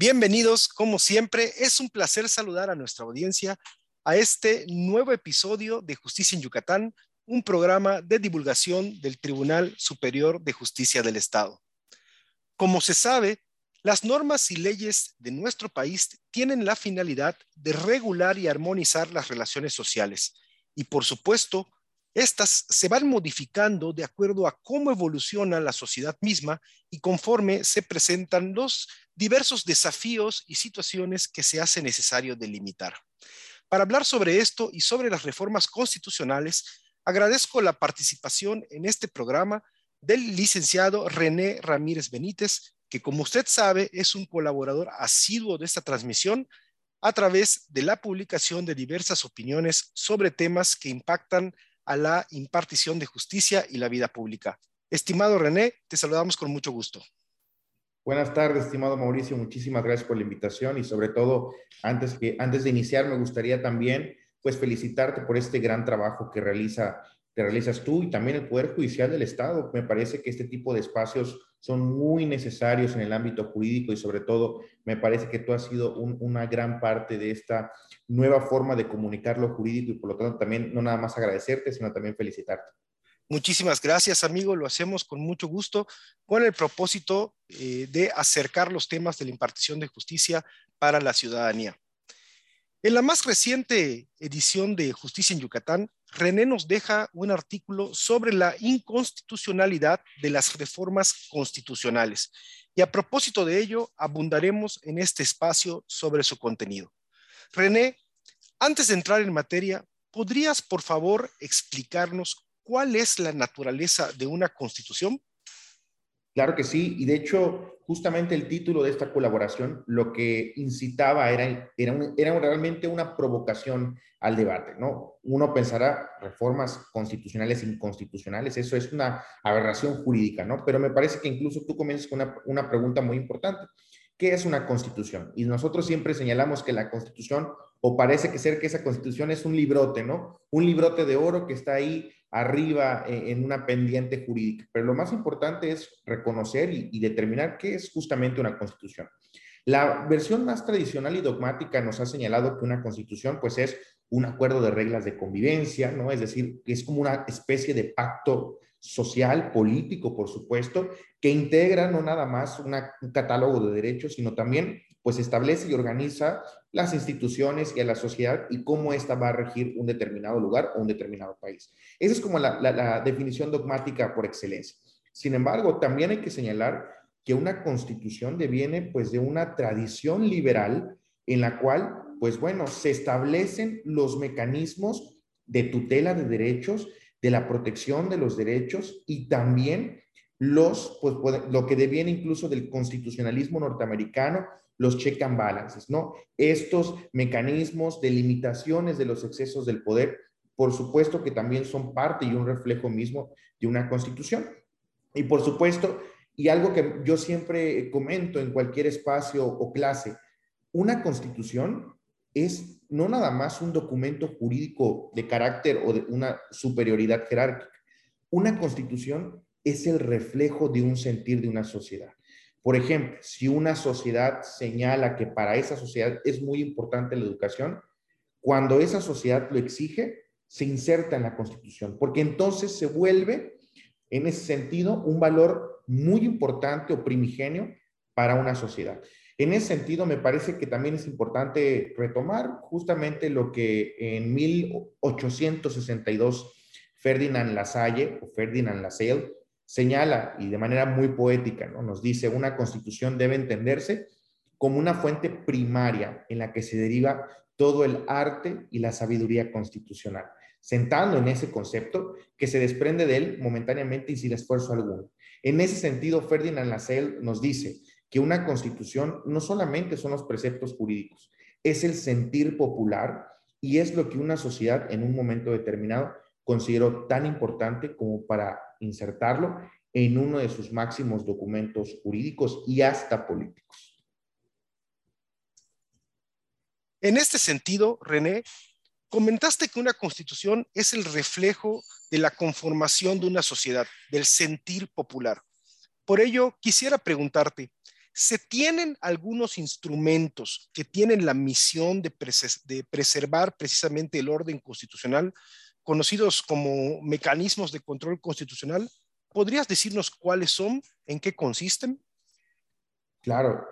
Bienvenidos, como siempre, es un placer saludar a nuestra audiencia a este nuevo episodio de Justicia en Yucatán, un programa de divulgación del Tribunal Superior de Justicia del Estado. Como se sabe, las normas y leyes de nuestro país tienen la finalidad de regular y armonizar las relaciones sociales y, por supuesto, estas se van modificando de acuerdo a cómo evoluciona la sociedad misma y conforme se presentan los diversos desafíos y situaciones que se hace necesario delimitar. Para hablar sobre esto y sobre las reformas constitucionales, agradezco la participación en este programa del licenciado René Ramírez Benítez, que como usted sabe es un colaborador asiduo de esta transmisión a través de la publicación de diversas opiniones sobre temas que impactan a la impartición de justicia y la vida pública. Estimado René, te saludamos con mucho gusto. Buenas tardes, estimado Mauricio. Muchísimas gracias por la invitación y sobre todo, antes, que, antes de iniciar, me gustaría también pues felicitarte por este gran trabajo que realiza, realizas tú y también el Poder Judicial del Estado. Me parece que este tipo de espacios son muy necesarios en el ámbito jurídico y sobre todo me parece que tú has sido una gran parte de esta nueva forma de comunicar lo jurídico y por lo tanto también no nada más agradecerte, sino también felicitarte. Muchísimas gracias, amigo. Lo hacemos con mucho gusto, con el propósito eh, de acercar los temas de la impartición de justicia para la ciudadanía. En la más reciente edición de Justicia en Yucatán, René nos deja un artículo sobre la inconstitucionalidad de las reformas constitucionales. Y a propósito de ello, abundaremos en este espacio sobre su contenido. René, antes de entrar en materia, ¿podrías por favor explicarnos cuál es la naturaleza de una constitución? Claro que sí, y de hecho, justamente el título de esta colaboración lo que incitaba era, era, realmente una provocación al debate, ¿no? Uno pensará reformas constitucionales inconstitucionales, eso es una aberración jurídica, ¿no? Pero me parece que incluso tú comienzas con una, una pregunta muy importante. ¿Qué es una constitución? Y nosotros siempre señalamos que la constitución, o parece que ser que esa constitución es un librote, ¿no? Un librote de oro que está ahí arriba eh, en una pendiente jurídica. Pero lo más importante es reconocer y, determinar qué es justamente una constitución. La versión más tradicional y dogmática nos ha señalado que una constitución pues es un acuerdo de reglas de convivencia, ¿no? Es decir, es como una especie de pacto social, político, por supuesto, que integra no nada más un catálogo de derechos, sino también pues establece y organiza las instituciones y a la sociedad y cómo ésta va a regir un determinado lugar o un determinado país. Esa es como la, definición dogmática por excelencia. Sin embargo, también hay que señalar que una constitución deviene pues de una tradición liberal en la cual, pues bueno, se establecen los mecanismos de tutela de derechos, de la protección de los derechos y también los, pues, lo que deviene incluso del constitucionalismo norteamericano, los check and balances, ¿no? Estos mecanismos de limitaciones de los excesos del poder, por supuesto que también son parte y un reflejo mismo de una constitución. Y por supuesto, y algo que yo siempre comento en cualquier espacio o clase, una constitución es no nada más un documento jurídico de carácter o de una superioridad jerárquica. Una constitución es el reflejo de un sentir de una sociedad. Por ejemplo, si una sociedad señala que para esa sociedad es muy importante la educación, cuando esa sociedad lo exige, se inserta en la Constitución, porque entonces se vuelve, en ese sentido, un valor muy importante o primigenio para una sociedad. En ese sentido, me parece que también es importante retomar justamente lo que en 1862 Ferdinand Lasalle o Ferdinand Lassalle señala, y de manera muy poética, ¿no? nos dice, una constitución debe entenderse como una fuente primaria en la que se deriva todo el arte y la sabiduría constitucional, sentando en ese concepto que se desprende de él momentáneamente y sin esfuerzo alguno. En ese sentido, Ferdinand Lassalle nos dice que una constitución no solamente son los preceptos jurídicos, es el sentir popular y es lo que una sociedad en un momento determinado consideró tan importante como para insertarlo en uno de sus máximos documentos jurídicos y hasta políticos. En este sentido, René, comentaste que una constitución es el reflejo de la conformación de una sociedad, del sentir popular. Por ello, quisiera preguntarte, se tienen algunos instrumentos que tienen la misión de, de preservar precisamente el orden constitucional, conocidos como mecanismos de control constitucional. ¿Podrías decirnos cuáles son, en qué consisten? Claro,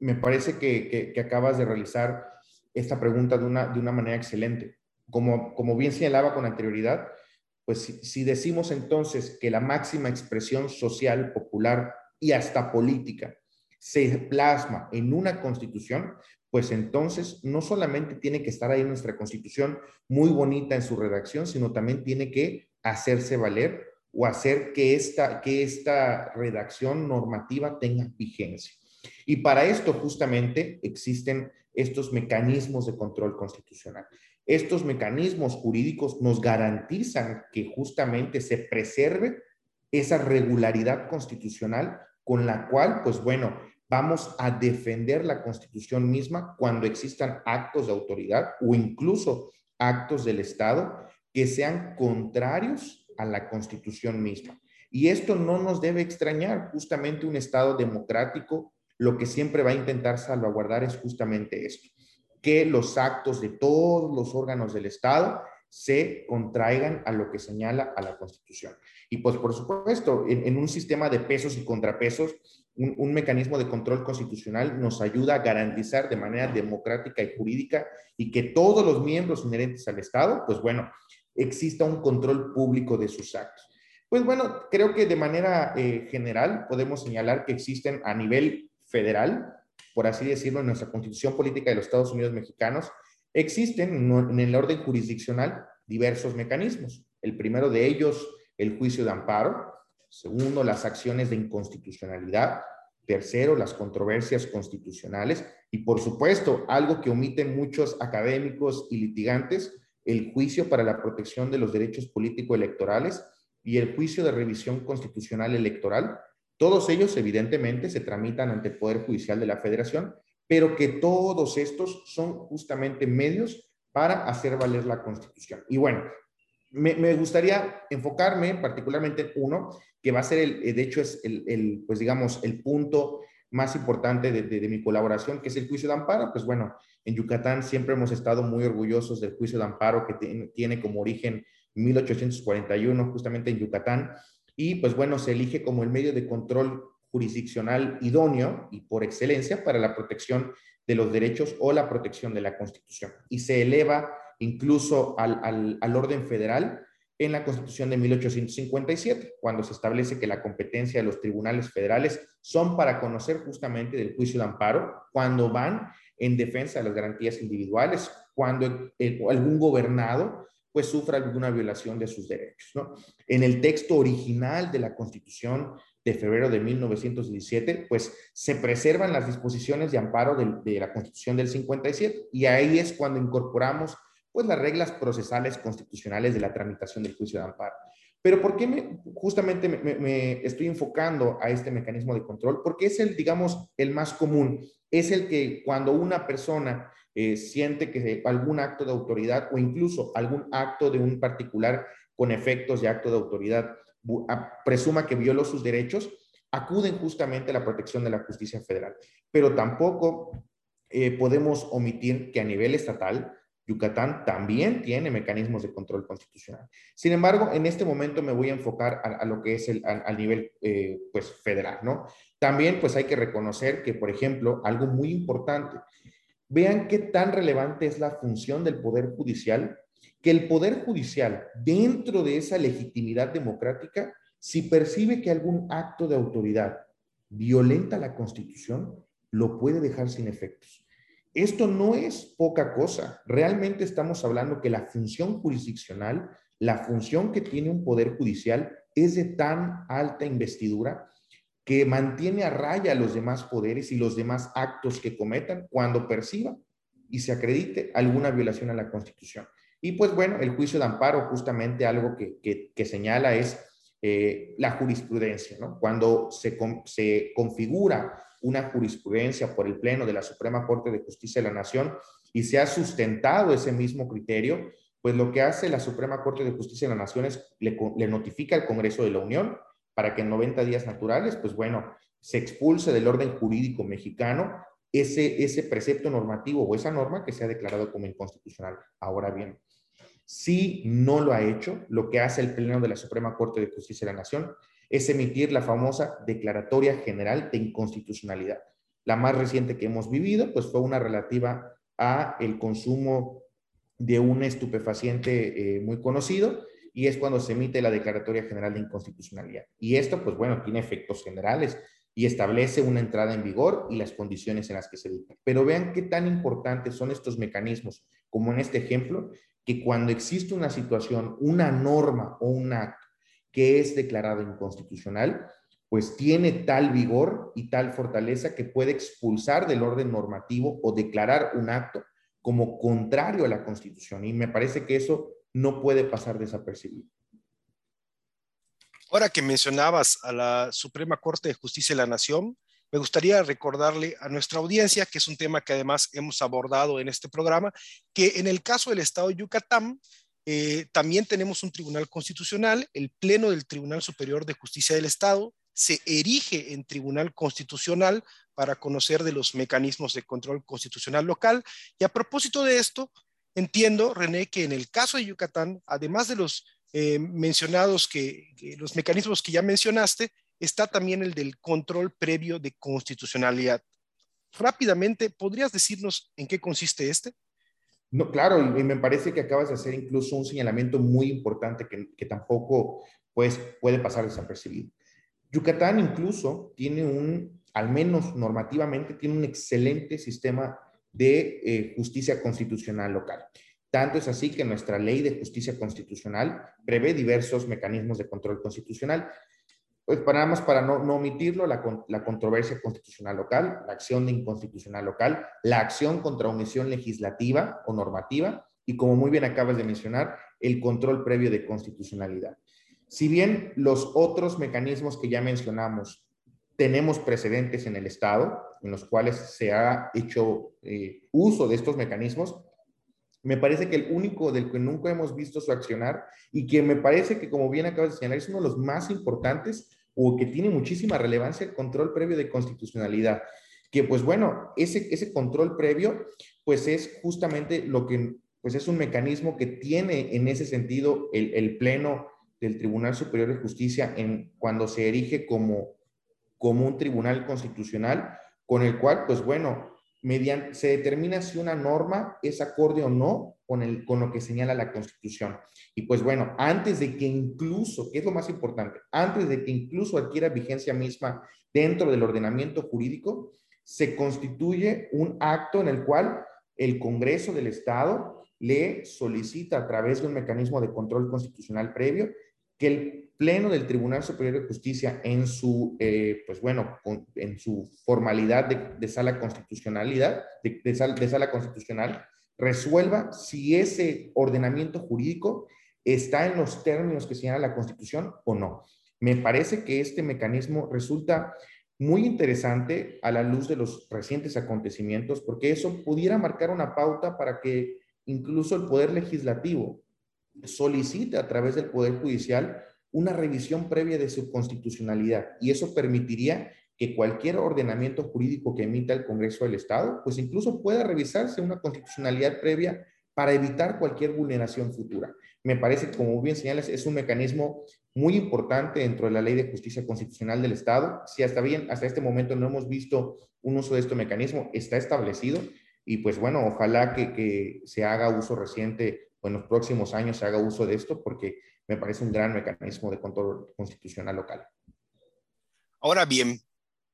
me parece que, acabas de realizar esta pregunta de una, de una manera excelente. Como, como bien señalaba con anterioridad, pues si, si, decimos entonces que la máxima expresión social, popular y hasta política se plasma en una constitución, pues entonces no solamente tiene que estar ahí nuestra constitución muy bonita en su redacción, sino también tiene que hacerse valer o hacer que esta, que esta redacción normativa tenga vigencia. Y para esto justamente existen estos mecanismos de control constitucional. Estos mecanismos jurídicos nos garantizan que justamente se preserve esa regularidad constitucional con la cual, pues bueno, vamos a defender la constitución misma cuando existan actos de autoridad o incluso actos del Estado que sean contrarios a la constitución misma. Y esto no nos debe extrañar, justamente un Estado democrático lo que siempre va a intentar salvaguardar es justamente esto, que los actos de todos los órganos del Estado se contraigan a lo que señala a la Constitución. Y pues por supuesto, en, un sistema de pesos y contrapesos, un, mecanismo de control constitucional nos ayuda a garantizar de manera democrática y jurídica y que todos los miembros inherentes al Estado, pues bueno, exista un control público de sus actos. Pues bueno, creo que de manera eh, general podemos señalar que existen a nivel federal, por así decirlo, en nuestra constitución política de los Estados Unidos mexicanos, existen en el orden jurisdiccional diversos mecanismos. El primero de ellos, el juicio de amparo. Segundo, las acciones de inconstitucionalidad. Tercero, las controversias constitucionales. Y por supuesto, algo que omiten muchos académicos y litigantes, el juicio para la protección de los derechos político-electorales y el juicio de revisión constitucional electoral, todos ellos, evidentemente, se tramitan ante el Poder Judicial de la Federación, pero que todos estos son justamente medios para hacer valer la Constitución. Y bueno, me, gustaría enfocarme particularmente en uno, que va a ser, el, de hecho, es el, pues digamos, el punto más importante de, mi colaboración, que es el juicio de amparo. Pues bueno, en Yucatán siempre hemos estado muy orgullosos del juicio de amparo que tiene, como origen 1841, justamente en Yucatán, y pues bueno, se elige como el medio de control jurisdiccional idóneo y por excelencia para la protección de los derechos o la protección de la Constitución. Y se eleva incluso al, al, orden federal en la Constitución de 1857, cuando se establece que la competencia de los tribunales federales son para conocer justamente del juicio de amparo cuando van en defensa de las garantías individuales, cuando algún gobernado pues sufra alguna violación de sus derechos. ¿no? En el texto original de la Constitución de febrero de 1917, pues se preservan las disposiciones de amparo de, la Constitución del 57 y ahí es cuando incorporamos pues las reglas procesales constitucionales de la tramitación del juicio de amparo. Pero ¿por qué me, justamente me, estoy enfocando a este mecanismo de control? Porque es el, digamos, el más común. Es el que cuando una persona eh, siente que algún acto de autoridad o incluso algún acto de un particular con efectos de acto de autoridad presuma que violó sus derechos, acuden justamente a la protección de la justicia federal. Pero tampoco eh, podemos omitir que a nivel estatal, Yucatán también tiene mecanismos de control constitucional. Sin embargo, en este momento me voy a enfocar a, lo que es el al nivel eh, pues, federal, ¿no? También pues hay que reconocer que, por ejemplo, algo muy importante, Vean qué tan relevante es la función del Poder Judicial, que el Poder Judicial, dentro de esa legitimidad democrática, si percibe que algún acto de autoridad violenta la Constitución, lo puede dejar sin efectos. Esto no es poca cosa. Realmente estamos hablando que la función jurisdiccional, la función que tiene un poder judicial, es de tan alta investidura que mantiene a raya los demás poderes y los demás actos que cometan cuando perciba y se acredite alguna violación a la Constitución. Y pues bueno, el juicio de amparo justamente algo que, que, señala es eh, la jurisprudencia, ¿no? Cuando se, se configura una jurisprudencia por el Pleno de la Suprema Corte de Justicia de la Nación y se ha sustentado ese mismo criterio, pues lo que hace la Suprema Corte de Justicia de la Nación es le, notifica al Congreso de la Unión para que en 90 días naturales, pues bueno, se expulse del orden jurídico mexicano ese, ese precepto normativo o esa norma que se ha declarado como inconstitucional. Ahora bien, si no lo ha hecho, lo que hace el Pleno de la Suprema Corte de Justicia de la Nación es emitir la famosa Declaratoria General de Inconstitucionalidad. La más reciente que hemos vivido, pues fue una relativa a el consumo de un estupefaciente eh, muy conocido y es cuando se emite la Declaratoria General de Inconstitucionalidad. Y esto, pues bueno, tiene efectos generales y establece una entrada en vigor y las condiciones en las que se dicta. Pero vean qué tan importantes son estos mecanismos, como en este ejemplo, que cuando existe una situación, una norma o un acto que es declarado inconstitucional, pues tiene tal vigor y tal fortaleza que puede expulsar del orden normativo o declarar un acto como contrario a la Constitución. Y me parece que eso no puede pasar desapercibido. Ahora que mencionabas a la Suprema Corte de Justicia de la Nación, me gustaría recordarle a nuestra audiencia, que es un tema que además hemos abordado en este programa, que en el caso del Estado de Yucatán, eh, también tenemos un tribunal constitucional, el Pleno del Tribunal Superior de Justicia del Estado se erige en tribunal constitucional para conocer de los mecanismos de control constitucional local. Y a propósito de esto, entiendo, René, que en el caso de Yucatán, además de los eh, mencionados que, los mecanismos que ya mencionaste, está también el del control previo de constitucionalidad. Rápidamente, ¿podrías decirnos en qué consiste este? No, claro, y me parece que acabas de hacer incluso un señalamiento muy importante que, tampoco pues, puede pasar desapercibido. Yucatán incluso tiene un, al menos normativamente, tiene un excelente sistema de eh, justicia constitucional local. Tanto es así que nuestra ley de justicia constitucional prevé diversos mecanismos de control constitucional. Pues para para no, no omitirlo, la, la, controversia constitucional local, la acción de inconstitucional local, la acción contra omisión legislativa o normativa y como muy bien acabas de mencionar, el control previo de constitucionalidad. Si bien los otros mecanismos que ya mencionamos tenemos precedentes en el Estado en los cuales se ha hecho eh, uso de estos mecanismos, me parece que el único del que nunca hemos visto su accionar y que me parece que, como bien acabas de señalar, es uno de los más importantes o que tiene muchísima relevancia, el control previo de constitucionalidad. Que pues bueno, ese, ese control previo pues es justamente lo que pues es un mecanismo que tiene en ese sentido el, el Pleno del Tribunal Superior de Justicia en, cuando se erige como, como un tribunal constitucional, con el cual, pues bueno, mediante, se determina si una norma es acorde o no con, el, con lo que señala la Constitución. Y pues bueno, antes de que incluso, que es lo más importante, antes de que incluso adquiera vigencia misma dentro del ordenamiento jurídico, se constituye un acto en el cual el Congreso del Estado le solicita a través de un mecanismo de control constitucional previo que el Pleno del Tribunal Superior de Justicia en su, eh, pues bueno, en su formalidad de, sala constitucionalidad, de, sala constitucional, resuelva si ese ordenamiento jurídico está en los términos que señala la Constitución o no. Me parece que este mecanismo resulta muy interesante a la luz de los recientes acontecimientos, porque eso pudiera marcar una pauta para que incluso el Poder Legislativo solicite a través del Poder Judicial una revisión previa de su constitucionalidad y eso permitiría que cualquier ordenamiento jurídico que emita el Congreso del Estado, pues incluso pueda revisarse una constitucionalidad previa para evitar cualquier vulneración futura. Me parece como bien señalas, es un mecanismo muy importante dentro de la Ley de Justicia Constitucional del Estado. Si hasta bien, hasta este momento no hemos visto un uso de este mecanismo, está establecido y pues bueno, ojalá que se haga uso reciente en los próximos años se haga uso de esto porque me parece un gran mecanismo de control constitucional local. Ahora bien,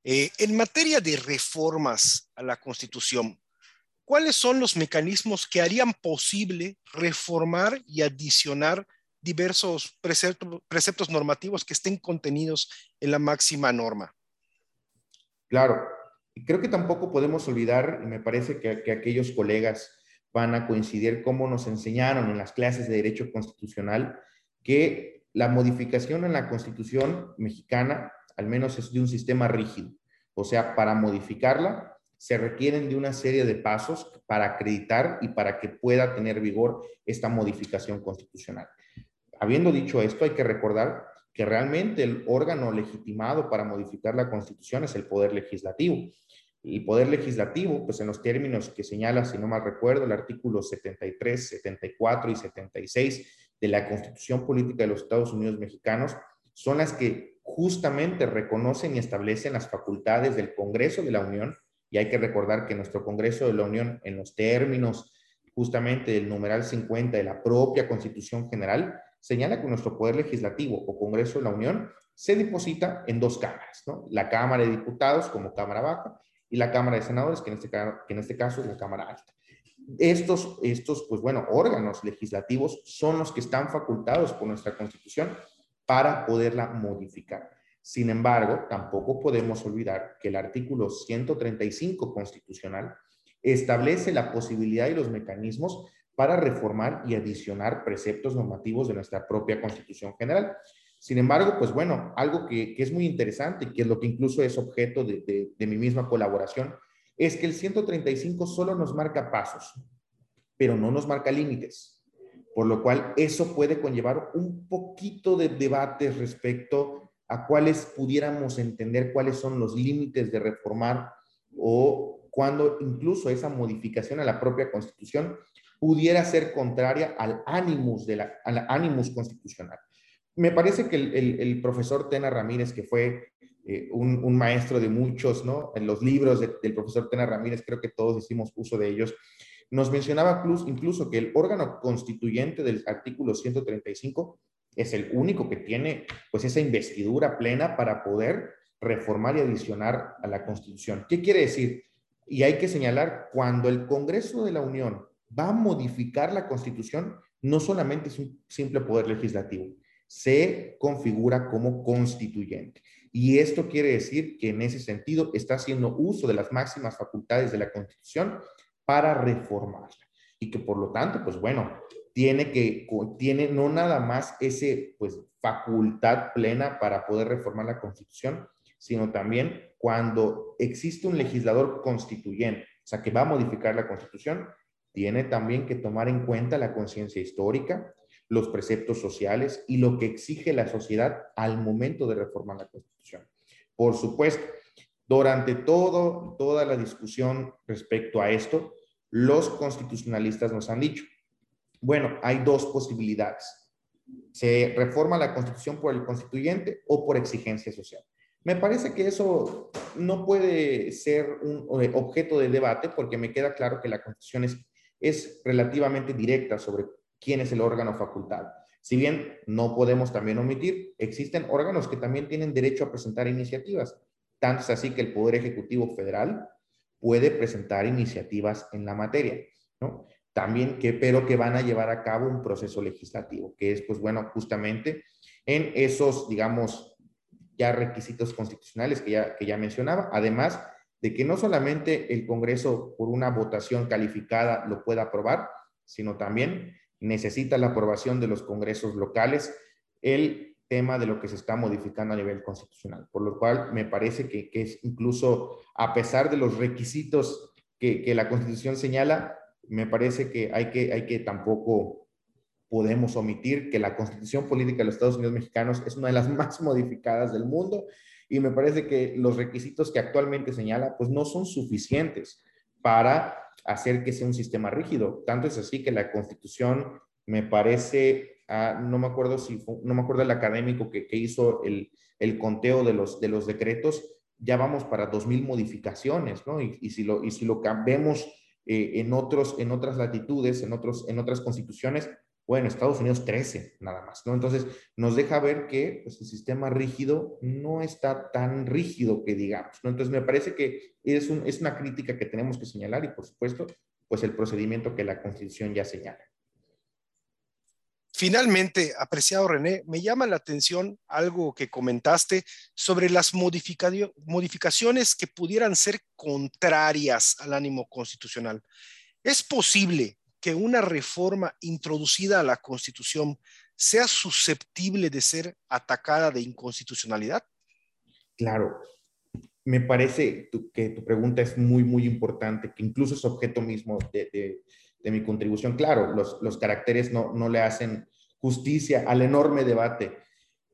eh, en materia de reformas a la Constitución, ¿cuáles son los mecanismos que harían posible reformar y adicionar diversos preceptos, normativos que estén contenidos en la máxima norma? Claro, creo que tampoco podemos olvidar, y me parece que, que aquellos colegas van a coincidir cómo nos enseñaron en las clases de Derecho Constitucional que la modificación en la Constitución mexicana, al menos es de un sistema rígido. O sea, para modificarla se requieren de una serie de pasos para acreditar y para que pueda tener vigor esta modificación constitucional. Habiendo dicho esto, hay que recordar que realmente el órgano legitimado para modificar la Constitución es el Poder Legislativo. El Poder Legislativo, pues en los términos que señala, si no mal recuerdo, el artículo 73, 74 y 76 de la Constitución Política de los Estados Unidos Mexicanos, son las que justamente reconocen y establecen las facultades del Congreso de la Unión. Y hay que recordar que nuestro Congreso de la Unión, en los términos justamente del numeral 50 de la propia Constitución General, señala que nuestro Poder Legislativo o Congreso de la Unión se deposita en dos cámaras, ¿no? La Cámara de Diputados como Cámara Baja y la Cámara de Senadores, que en este, que en este caso es la Cámara Alta. Estos, estos, pues bueno, órganos legislativos son los que están facultados por nuestra Constitución para poderla modificar. Sin embargo, tampoco podemos olvidar que el artículo 135 constitucional establece la posibilidad y los mecanismos para reformar y adicionar preceptos normativos de nuestra propia Constitución General. Sin embargo, pues bueno, algo que, es muy interesante y que es lo que incluso es objeto de, de mi misma colaboración, es que el 135 solo nos marca pasos, pero no nos marca límites, por lo cual eso puede conllevar un poquito de debate respecto a cuáles pudiéramos entender cuáles son los límites de reformar o cuando incluso esa modificación a la propia constitución pudiera ser contraria al ánimos, de la, al constitucional. Me parece que el, profesor Tena Ramírez, que fue eh, un, maestro de muchos, ¿no? En los libros del profesor Tena Ramírez, creo que todos hicimos uso de ellos, nos mencionaba incluso que el órgano constituyente del artículo 135 es el único que tiene pues esa investidura plena para poder reformar y adicionar a la Constitución. ¿Qué quiere decir? Y hay que señalar, cuando el Congreso de la Unión va a modificar la Constitución, no solamente es un simple poder legislativo, se configura como constituyente. Y esto quiere decir que en ese sentido está haciendo uso de las máximas facultades de la Constitución para reformarla. Y que por lo tanto, pues bueno, tiene que, tiene no nada más ese, pues, facultad plena para poder reformar la Constitución, sino también cuando existe un legislador constituyente, o sea, que va a modificar la constitución, tiene también que tomar en cuenta la conciencia histórica, los preceptos sociales y lo que exige la sociedad al momento de reformar la constitución. Por supuesto, durante todo, toda la discusión respecto a esto, los constitucionalistas nos han dicho, bueno, hay dos posibilidades. Se reforma la constitución por el constituyente o por exigencia social. Me parece que eso no puede ser un objeto de debate porque me queda claro que la Constitución es, relativamente directa sobre quién es el órgano facultado. Si bien no podemos también omitir, existen órganos que también tienen derecho a presentar iniciativas. Tanto es así que el Poder Ejecutivo Federal puede presentar iniciativas en la materia, ¿no? También que, pero que van a llevar a cabo un proceso legislativo, que es, pues bueno, justamente en esos, digamos, ya requisitos constitucionales que ya, que ya mencionaba, además de que no solamente el Congreso por una votación calificada lo pueda aprobar, sino también necesita la aprobación de los congresos locales el tema de lo que se está modificando a nivel constitucional, por lo cual me parece que, que es incluso a pesar de los requisitos que, que, la Constitución señala, me parece que hay que, hay que tampoco podemos omitir que la constitución política de los Estados Unidos mexicanos es una de las más modificadas del mundo y me parece que los requisitos que actualmente señala pues no son suficientes para hacer que sea un sistema rígido. Tanto es así que la constitución me parece, ah, no me acuerdo si, no me acuerdo el académico que, que hizo el, el, conteo de los, de los decretos, ya vamos para 2.000 modificaciones, ¿no? Y, y, si lo, y si lo vemos eh, en, otros, en otras latitudes, en, otros, en otras constituciones, bueno, Estados Unidos 13 nada más, ¿no? Entonces, nos deja ver que pues, el sistema rígido no está tan rígido que digamos, ¿no? Entonces, me parece que es, un, es una crítica que tenemos que señalar y, por supuesto, pues el procedimiento que la Constitución ya señala. Finalmente, apreciado René, me llama la atención algo que comentaste sobre las modificaciones que pudieran ser contrarias al ánimo constitucional. ¿Es posible que una reforma introducida a la Constitución sea susceptible de ser atacada de inconstitucionalidad? Claro, me parece que tu pregunta es muy, muy importante, que incluso es objeto mismo de, mi contribución. Claro, los, los caracteres no, no, le hacen justicia al enorme debate.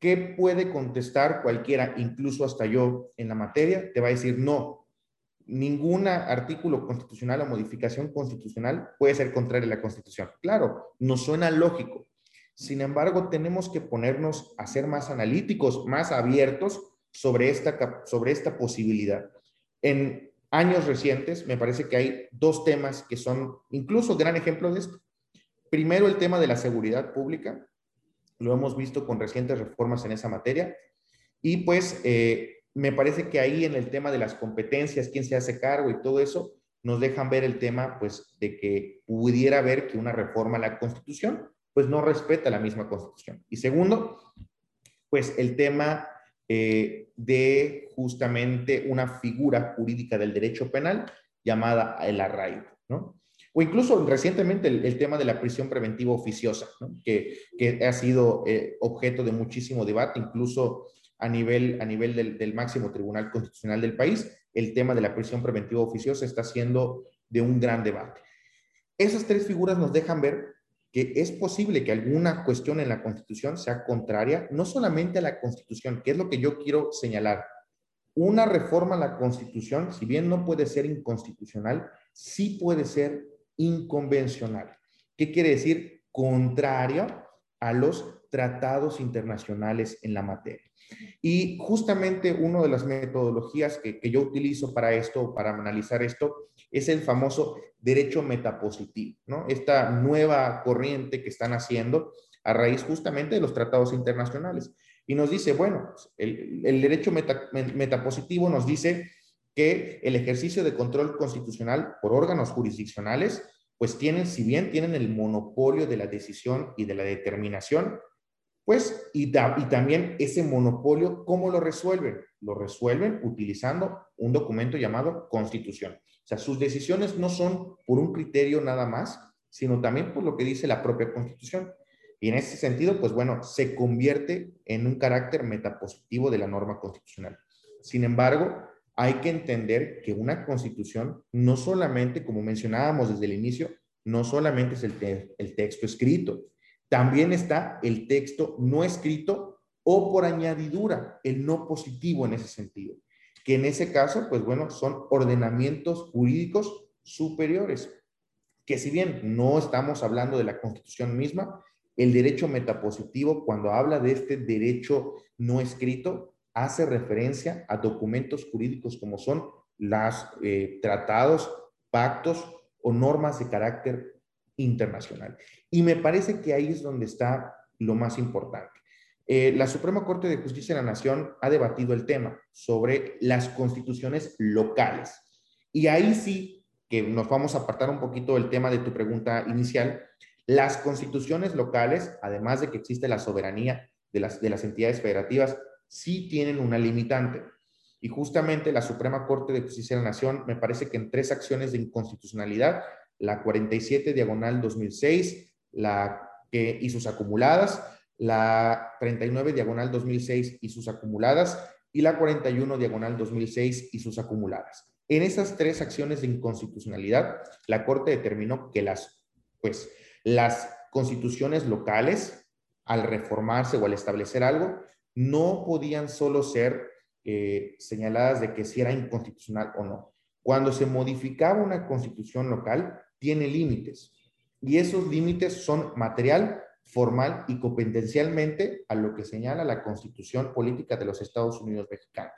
¿qué puede contestar cualquiera, incluso hasta yo en la materia? Te va a decir, no, ningún artículo constitucional o modificación constitucional puede ser contraria a la Constitución. Claro, nos suena lógico. Sin embargo, tenemos que ponernos a ser más analíticos, más abiertos sobre esta, sobre esta posibilidad. En años recientes, me parece que hay dos temas que son incluso gran ejemplo de esto. Primero, el tema de la seguridad pública. Lo hemos visto con recientes reformas en esa materia. Y pues eh, me parece que ahí en el tema de las competencias, quién se hace cargo y todo eso, nos dejan ver el tema pues de que pudiera haber que una reforma a la Constitución pues no respeta la misma Constitución. Y segundo, pues el tema eh, de justamente una figura jurídica del derecho penal llamada el arraigo, ¿no? O incluso recientemente el, tema de la prisión preventiva oficiosa, que, que, ha sido eh, objeto de muchísimo debate, incluso a nivel, a nivel del, del, máximo tribunal constitucional del país, el tema de la prisión preventiva oficiosa está siendo de un gran debate. Esas tres figuras nos dejan ver que es posible que alguna cuestión en la Constitución sea contraria no solamente a la Constitución, que es lo que yo quiero señalar. Una reforma a la Constitución, si bien no puede ser inconstitucional, sí puede ser inconvencional. ¿Qué quiere decir? Contrario a los tratados internacionales en la materia. Y justamente una de las metodologías que, que yo utilizo para esto, para analizar esto, es el famoso derecho metapositivo, ¿no? Esta nueva corriente que están haciendo a raíz justamente de los tratados internacionales. Y nos dice, bueno, el, derecho metapositivo nos dice que el ejercicio de control constitucional por órganos jurisdiccionales, pues tienen, si bien tienen el monopolio de la decisión y de la determinación, pues, y, también ese monopolio, ¿cómo lo resuelven? Lo resuelven utilizando un documento llamado constitución. O sea, sus decisiones no son por un criterio nada más, sino también por lo que dice la propia Constitución. Y en ese sentido, pues bueno, se convierte en un carácter metapositivo de la norma constitucional. Sin embargo, hay que entender que una constitución no solamente, como mencionábamos desde el inicio, no solamente es el, texto escrito, también está el texto no escrito o por añadidura, el no positivo en ese sentido que en ese caso, pues bueno, son ordenamientos jurídicos superiores, que si bien no estamos hablando de la constitución misma, el derecho metapositivo, cuando habla de este derecho no escrito, hace referencia a documentos jurídicos como son los eh, tratados, pactos o normas de carácter internacional. Y me parece que ahí es donde está lo más importante. Eh, la Suprema Corte de Justicia de la Nación ha debatido el tema sobre las constituciones locales. Y ahí sí que nos vamos a apartar un poquito del tema de tu pregunta inicial. Las constituciones locales, además de que existe la soberanía de las, de las entidades federativas, sí tienen una limitante. Y justamente la Suprema Corte de Justicia de la Nación, me parece que en tres acciones de inconstitucionalidad, la 47 diagonal 2006, la que y sus acumuladas, la 39 diagonal 2006 y sus acumuladas y la 41 diagonal 2006 y sus acumuladas. En esas tres acciones de inconstitucionalidad, la Corte determinó que las, pues, las constituciones locales, al reformarse o al establecer algo, no podían solo ser eh, señaladas de que si era inconstitucional o no. Cuando se modificaba una constitución local, tiene límites. Y esos límites son material formal y competencialmente a lo que señala la Constitución Política de los Estados Unidos Mexicanos.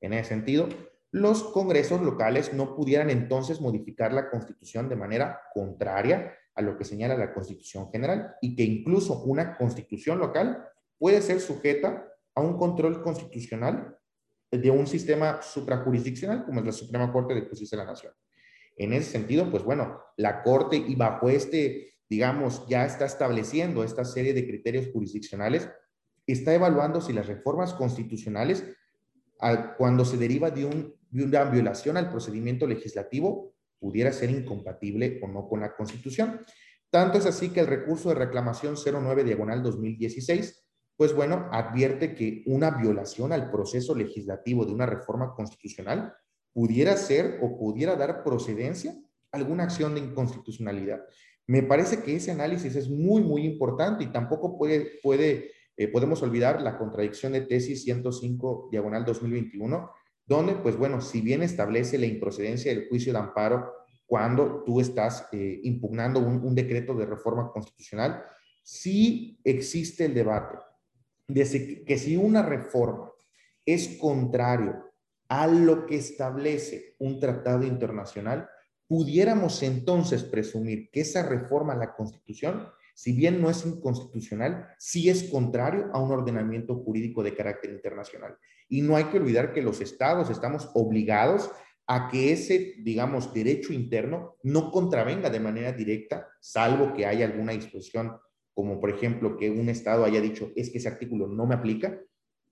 En ese sentido, los congresos locales no pudieran entonces modificar la Constitución de manera contraria a lo que señala la Constitución General y que incluso una Constitución local puede ser sujeta a un control constitucional de un sistema suprajurisdiccional como es la Suprema Corte de Justicia de la Nación. En ese sentido, pues bueno, la Corte y bajo este digamos, ya está estableciendo esta serie de criterios jurisdiccionales, está evaluando si las reformas constitucionales, cuando se deriva de, un, de una violación al procedimiento legislativo, pudiera ser incompatible o no con la Constitución. Tanto es así que el recurso de reclamación 09 diagonal 2016, pues bueno, advierte que una violación al proceso legislativo de una reforma constitucional pudiera ser o pudiera dar procedencia a alguna acción de inconstitucionalidad. Me parece que ese análisis es muy, muy importante y tampoco puede, puede eh, podemos olvidar la contradicción de tesis 105 diagonal 2021, donde, pues bueno, si bien establece la improcedencia del juicio de amparo cuando tú estás eh, impugnando un, decreto de reforma constitucional, sí existe el debate de que si una reforma es contrario a lo que establece un tratado internacional, pudiéramos entonces presumir que esa reforma a la Constitución si bien no es inconstitucional, sí es contrario a un ordenamiento jurídico de carácter internacional. Y no hay que olvidar que los estados estamos obligados a que ese, digamos, derecho interno no contravenga de manera directa, salvo que haya alguna disposición, como por ejemplo que un estado haya dicho, es que ese artículo no me aplica,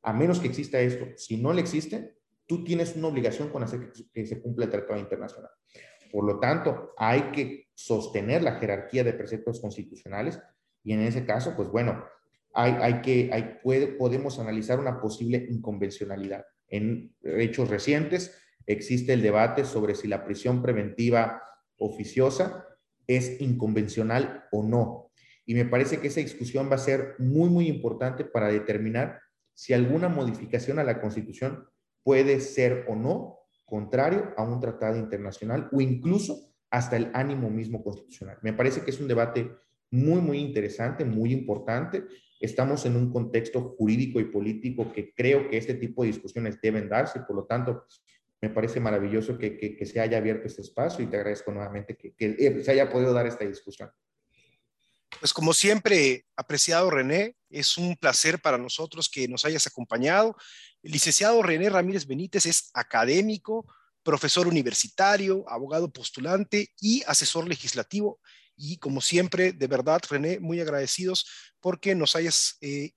a menos que exista esto. Si no le existe, tú tienes una obligación con hacer que se cumpla el tratado internacional. Por lo tanto, hay que sostener la jerarquía de preceptos constitucionales y en ese caso, pues bueno, hay, hay que, hay, puede, podemos analizar una posible inconvencionalidad. En hechos recientes existe el debate sobre si la prisión preventiva oficiosa es inconvencional o no. Y me parece que esa discusión va a ser muy, muy importante para determinar si alguna modificación a la Constitución puede ser o no contrario a un tratado internacional o incluso hasta el ánimo mismo constitucional. Me parece que es un debate muy, muy interesante, muy importante. Estamos en un contexto jurídico y político que creo que este tipo de discusiones deben darse, por lo tanto, me parece maravilloso que, se haya abierto este espacio y te agradezco nuevamente que, se haya podido dar esta discusión. Pues como siempre, apreciado René, es un placer para nosotros que nos hayas acompañado. El licenciado René Ramírez Benítez es académico, profesor universitario, abogado postulante y asesor legislativo. Y como siempre, de verdad, René, muy agradecidos porque nos hayas eh,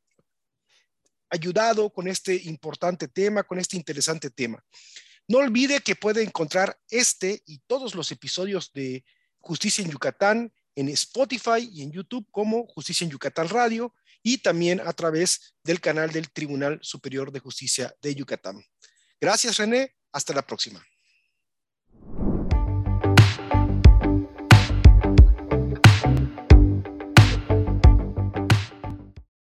ayudado con este importante tema, con este interesante tema. No olvide que puede encontrar este y todos los episodios de Justicia en Yucatán en Spotify y en YouTube como Justicia en Yucatán Radio y también a través del canal del Tribunal Superior de Justicia de Yucatán. Gracias, René. Hasta la próxima.